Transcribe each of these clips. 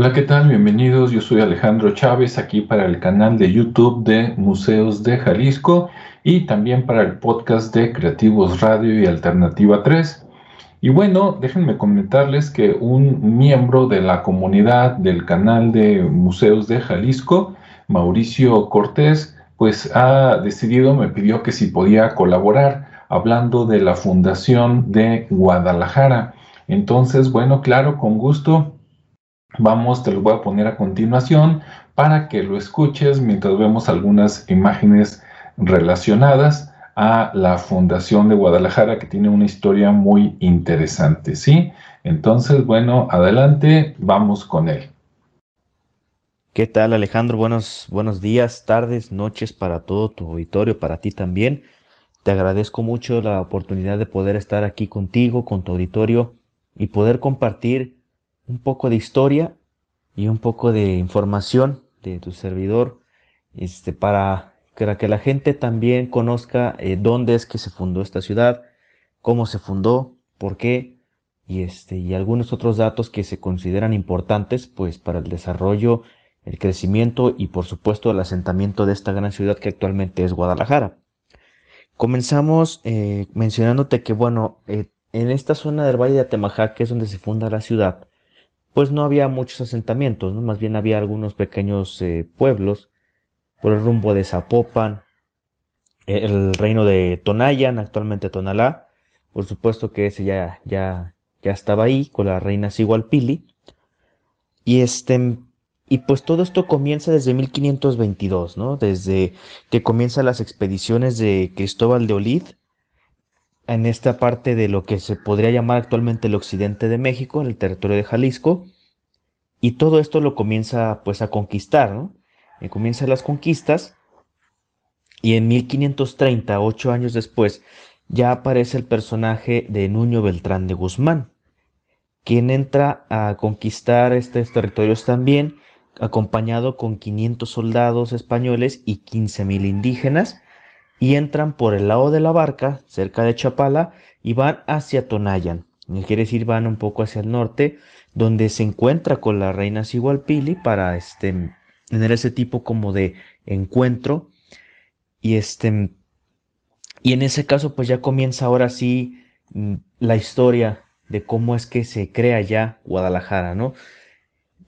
Hola, ¿qué tal? Bienvenidos. Yo soy Alejandro Chávez aquí para el canal de YouTube de Museos de Jalisco y también para el podcast de Creativos Radio y Alternativa 3. Y bueno, déjenme comentarles que un miembro de la comunidad del canal de Museos de Jalisco, Mauricio Cortés, pues ha decidido, me pidió que si podía colaborar hablando de la Fundación de Guadalajara. Entonces, bueno, claro, con gusto Vamos, te lo voy a poner a continuación para que lo escuches mientras vemos algunas imágenes relacionadas a la Fundación de Guadalajara que tiene una historia muy interesante, ¿sí? Entonces, bueno, adelante, vamos con él. ¿Qué tal Alejandro? Buenos, buenos días, tardes, noches para todo tu auditorio, para ti también. Te agradezco mucho la oportunidad de poder estar aquí contigo, con tu auditorio y poder compartir un poco de historia y un poco de información de tu servidor este, para que la gente también conozca eh, dónde es que se fundó esta ciudad, cómo se fundó, por qué y, este, y algunos otros datos que se consideran importantes pues para el desarrollo, el crecimiento y por supuesto el asentamiento de esta gran ciudad que actualmente es Guadalajara. Comenzamos eh, mencionándote que bueno, eh, en esta zona del Valle de Atemajac, que es donde se funda la ciudad, pues no había muchos asentamientos, más bien había algunos pequeños eh, pueblos por el rumbo de Zapopan, el reino de Tonayan, actualmente Tonalá, por supuesto que ese ya, ya, ya estaba ahí con la reina Sigualpili, y este, y pues todo esto comienza desde 1522, ¿no? Desde que comienzan las expediciones de Cristóbal de Olid en esta parte de lo que se podría llamar actualmente el occidente de México, en el territorio de Jalisco, y todo esto lo comienza pues a conquistar. Y comienzan las conquistas, y en 1530, ocho años después, ya aparece el personaje de Nuño Beltrán de Guzmán, quien entra a conquistar estos territorios también, acompañado con 500 soldados españoles y 15.000 indígenas, y entran por el lado de la barca, cerca de Chapala, y van hacia Tonayan. Quiere decir, van un poco hacia el norte, donde se encuentra con la reina Sigualpili para este, tener ese tipo como de encuentro. Y este, y en ese caso, pues ya comienza ahora sí mm, la historia de cómo es que se crea ya Guadalajara, ¿no?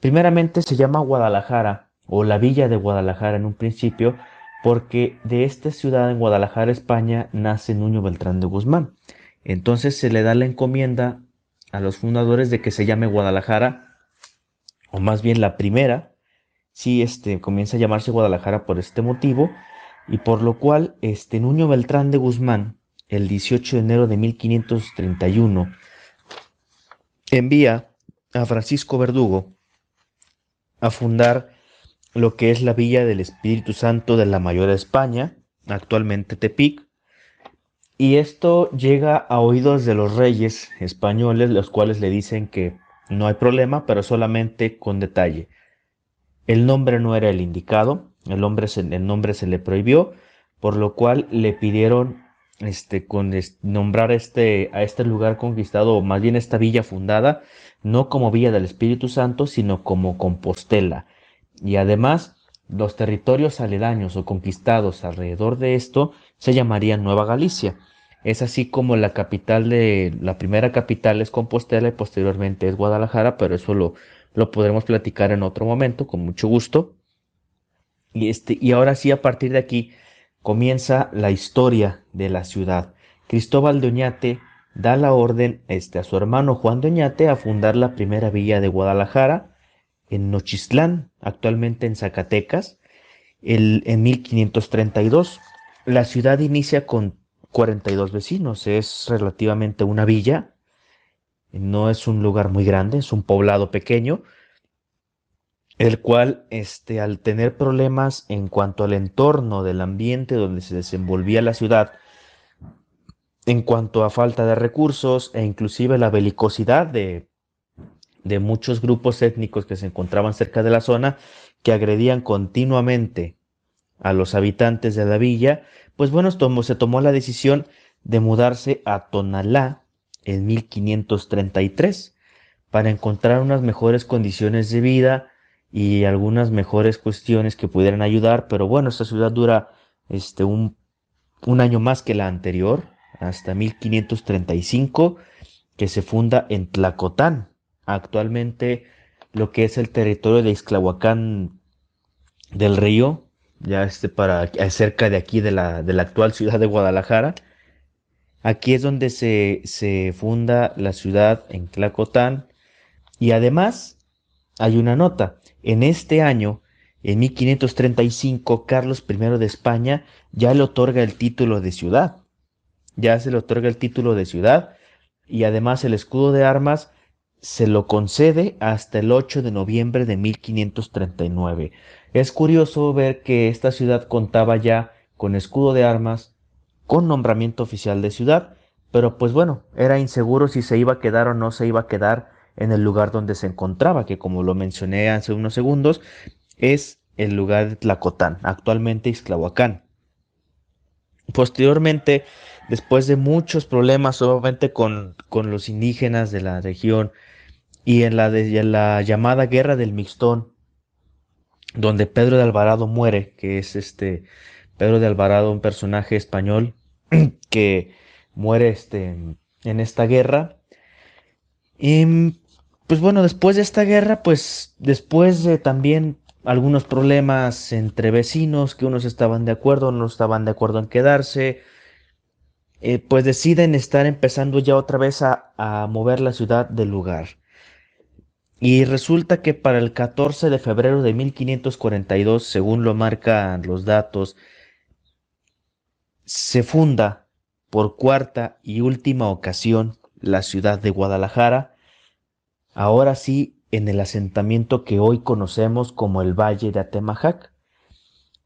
Primeramente se llama Guadalajara, o la villa de Guadalajara en un principio, porque de esta ciudad en Guadalajara, España, nace Nuño Beltrán de Guzmán. Entonces se le da la encomienda a los fundadores de que se llame Guadalajara, o más bien la primera, sí, este, comienza a llamarse Guadalajara por este motivo, y por lo cual, este, Nuño Beltrán de Guzmán, el 18 de enero de 1531, envía a Francisco Verdugo a fundar lo que es la Villa del Espíritu Santo de la Mayor España, actualmente Tepic, y esto llega a oídos de los reyes españoles, los cuales le dicen que no hay problema, pero solamente con detalle. El nombre no era el indicado, el, nombre se, el nombre se le prohibió, por lo cual le pidieron este, con nombrar este, a este lugar conquistado, o más bien esta villa fundada, no como Villa del Espíritu Santo, sino como Compostela, y además los territorios aledaños o conquistados alrededor de esto se llamarían Nueva Galicia. Es así como la capital de la primera capital es Compostela y posteriormente es Guadalajara, pero eso lo, lo podremos platicar en otro momento con mucho gusto. Y este y ahora sí a partir de aquí comienza la historia de la ciudad. Cristóbal de Oñate da la orden este, a su hermano Juan de Oñate a fundar la primera villa de Guadalajara en Nochistlán, actualmente en Zacatecas, el, en 1532. La ciudad inicia con 42 vecinos, es relativamente una villa, no es un lugar muy grande, es un poblado pequeño, el cual, este, al tener problemas en cuanto al entorno del ambiente donde se desenvolvía la ciudad, en cuanto a falta de recursos e inclusive la belicosidad de de muchos grupos étnicos que se encontraban cerca de la zona que agredían continuamente a los habitantes de la villa, pues bueno, se tomó la decisión de mudarse a Tonalá en 1533, para encontrar unas mejores condiciones de vida y algunas mejores cuestiones que pudieran ayudar, pero bueno, esta ciudad dura este, un, un año más que la anterior, hasta 1535, que se funda en Tlacotán, actualmente lo que es el territorio de Ixclahuacán del Río, ya este para cerca de aquí de la, de la actual ciudad de Guadalajara. Aquí es donde se, se funda la ciudad en Tlacotán y además hay una nota. En este año, en 1535, Carlos I de España ya le otorga el título de ciudad. Ya se le otorga el título de ciudad y además el escudo de armas se lo concede hasta el 8 de noviembre de 1539. Es curioso ver que esta ciudad contaba ya con escudo de armas, con nombramiento oficial de ciudad, pero pues bueno, era inseguro si se iba a quedar o no se iba a quedar en el lugar donde se encontraba, que como lo mencioné hace unos segundos, es el lugar de Tlacotán, actualmente Ixtlahuacán. Posteriormente, después de muchos problemas, obviamente con, con los indígenas de la región, y en la, de, la llamada Guerra del Mixtón, donde Pedro de Alvarado muere, que es este Pedro de Alvarado, un personaje español que muere este, en esta guerra. Y pues bueno, después de esta guerra, pues después de también algunos problemas entre vecinos, que unos estaban de acuerdo, no estaban de acuerdo en quedarse, eh, pues deciden estar empezando ya otra vez a, a mover la ciudad del lugar. Y resulta que para el 14 de febrero de 1542, según lo marcan los datos, se funda por cuarta y última ocasión la ciudad de Guadalajara, ahora sí en el asentamiento que hoy conocemos como el Valle de Atemajac.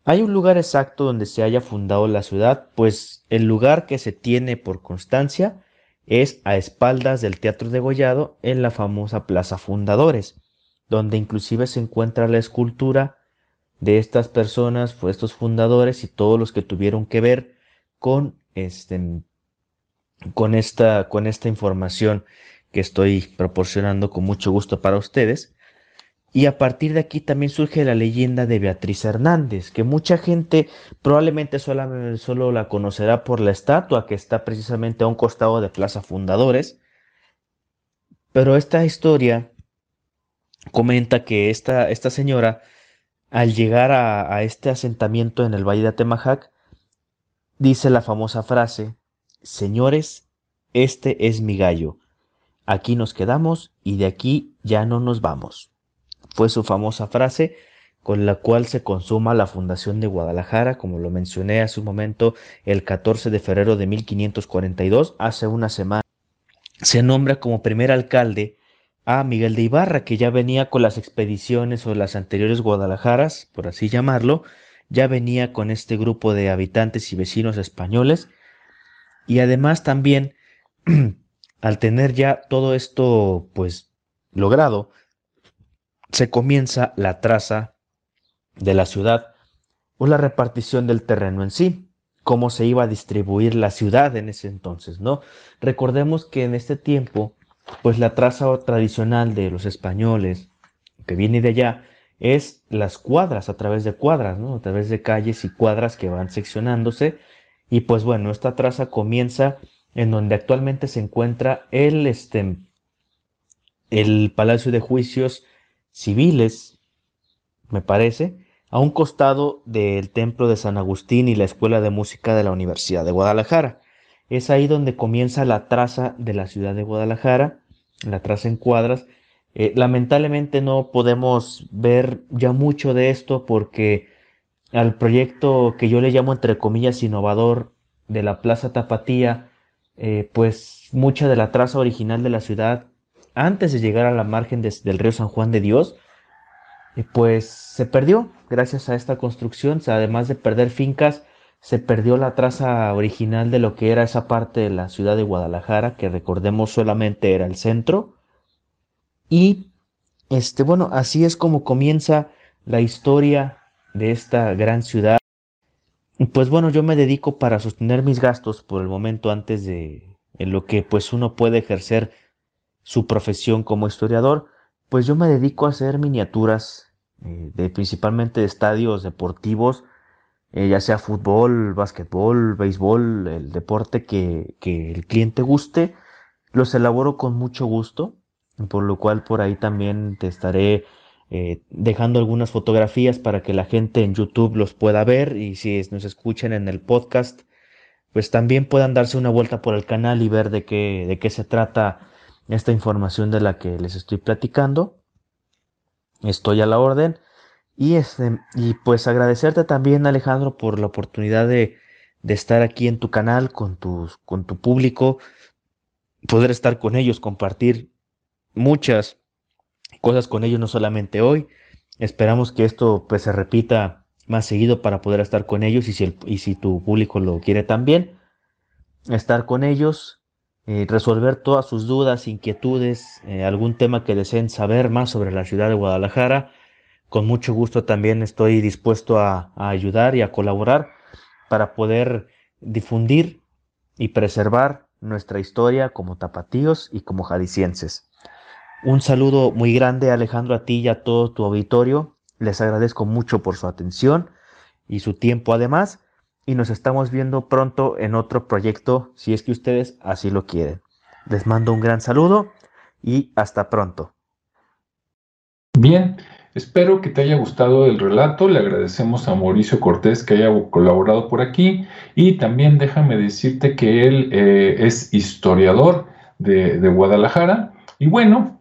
Hay un lugar exacto donde se haya fundado la ciudad, pues el lugar que se tiene por constancia es a espaldas del Teatro de Gollado en la famosa Plaza Fundadores, donde inclusive se encuentra la escultura de estas personas, estos fundadores y todos los que tuvieron que ver con este con esta con esta información que estoy proporcionando con mucho gusto para ustedes. Y a partir de aquí también surge la leyenda de Beatriz Hernández, que mucha gente probablemente solo la conocerá por la estatua que está precisamente a un costado de Plaza Fundadores. Pero esta historia comenta que esta, esta señora, al llegar a, a este asentamiento en el Valle de Atemajac, dice la famosa frase, Señores, este es mi gallo. Aquí nos quedamos y de aquí ya no nos vamos fue su famosa frase con la cual se consuma la fundación de Guadalajara, como lo mencioné hace un momento, el 14 de febrero de 1542, hace una semana. Se nombra como primer alcalde a Miguel de Ibarra, que ya venía con las expediciones o las anteriores Guadalajaras, por así llamarlo, ya venía con este grupo de habitantes y vecinos españoles, y además también, al tener ya todo esto, pues, logrado, se comienza la traza de la ciudad o la repartición del terreno en sí, cómo se iba a distribuir la ciudad en ese entonces, ¿no? Recordemos que en este tiempo, pues la traza tradicional de los españoles, que viene de allá, es las cuadras, a través de cuadras. A través de calles y cuadras que van seccionándose. Y pues bueno, esta traza comienza en donde actualmente se encuentra el, este, el Palacio de Juicios civiles, me parece, a un costado del Templo de San Agustín y la Escuela de Música de la Universidad de Guadalajara. Es ahí donde comienza la traza de la ciudad de Guadalajara, la traza en cuadras. Eh, lamentablemente no podemos ver ya mucho de esto porque al proyecto que yo le llamo entre comillas innovador de la Plaza Tapatía, eh, pues mucha de la traza original de la ciudad antes de llegar a la margen del río San Juan de Dios, pues se perdió gracias a esta construcción, además de perder fincas, se perdió la traza original de lo que era esa parte de la ciudad de Guadalajara, que recordemos solamente era el centro. Y este, bueno, así es como comienza la historia de esta gran ciudad. Pues bueno, yo me dedico para sostener mis gastos por el momento antes de en lo que pues uno puede ejercer su profesión como historiador, pues yo me dedico a hacer miniaturas eh, de principalmente de estadios deportivos, eh, ya sea fútbol, básquetbol, béisbol, el deporte que, que el cliente guste, los elaboro con mucho gusto, por lo cual por ahí también te estaré eh, dejando algunas fotografías para que la gente en YouTube los pueda ver y si nos escuchan en el podcast, pues también puedan darse una vuelta por el canal y ver de qué, de qué se trata esta información de la que les estoy platicando. Estoy a la orden. Y, este, y pues agradecerte también, Alejandro, por la oportunidad de, de estar aquí en tu canal con, tus, con tu público, poder estar con ellos, compartir muchas cosas con ellos, no solamente hoy. Esperamos que esto pues se repita más seguido para poder estar con ellos y si, el, y si tu público lo quiere también, estar con ellos, eh, resolver todas sus dudas, inquietudes, eh, algún tema que deseen saber más sobre la ciudad de Guadalajara. Con mucho gusto también estoy dispuesto a, a ayudar y a colaborar para poder difundir y preservar nuestra historia como tapatíos y como jaliscienses. Un saludo muy grande Alejandro a ti y a todo tu auditorio. Les agradezco mucho por su atención y su tiempo además y nos estamos viendo pronto en otro proyecto si es que ustedes así lo quieren. Les mando un gran saludo y hasta pronto. Bien, espero que te haya gustado el relato. Le agradecemos a Mauricio Cortés que haya colaborado por aquí y también déjame decirte que él eh, es historiador de, de Guadalajara. Y bueno,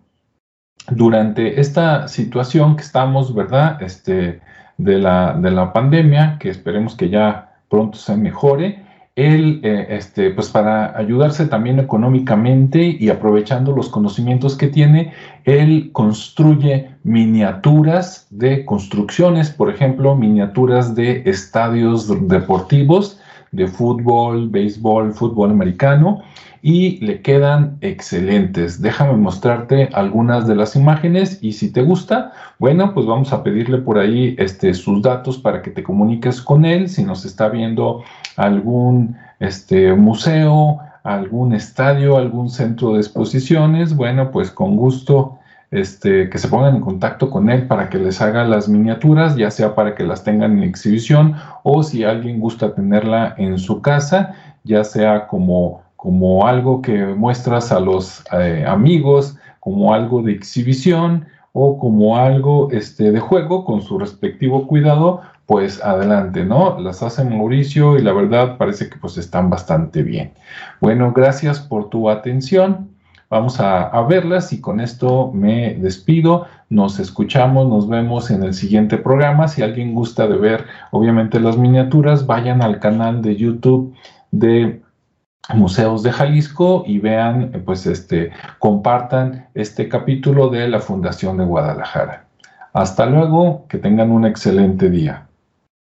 durante esta situación que estamos, ¿verdad? Este, de la, de la pandemia, que esperemos que ya pronto se mejore, él, eh, este, pues para ayudarse también económicamente y aprovechando los conocimientos que tiene, él construye miniaturas de construcciones, por ejemplo, miniaturas de estadios deportivos de fútbol, béisbol, fútbol americano, y le quedan excelentes. Déjame mostrarte algunas de las imágenes y si te gusta, bueno, pues vamos a pedirle por ahí este, sus datos para que te comuniques con él, si nos está viendo algún este, museo, algún estadio, algún centro de exposiciones, bueno, pues con gusto este, que se pongan en contacto con él para que les haga las miniaturas, ya sea para que las tengan en exhibición o si alguien gusta tenerla en su casa, ya sea como como algo que muestras a los eh, amigos, como algo de exhibición o como algo este, de juego con su respectivo cuidado, pues adelante, ¿no? Las hace Mauricio y la verdad parece que pues están bastante bien. Bueno, gracias por tu atención. Vamos a, a, verlas y con esto me despido. Nos escuchamos, nos vemos en el siguiente programa. Si alguien gusta de ver, obviamente, las miniaturas, vayan al canal de YouTube de Museos de Jalisco y vean, pues este, compartan este capítulo de la Fundación de Guadalajara. Hasta luego, que tengan un excelente día.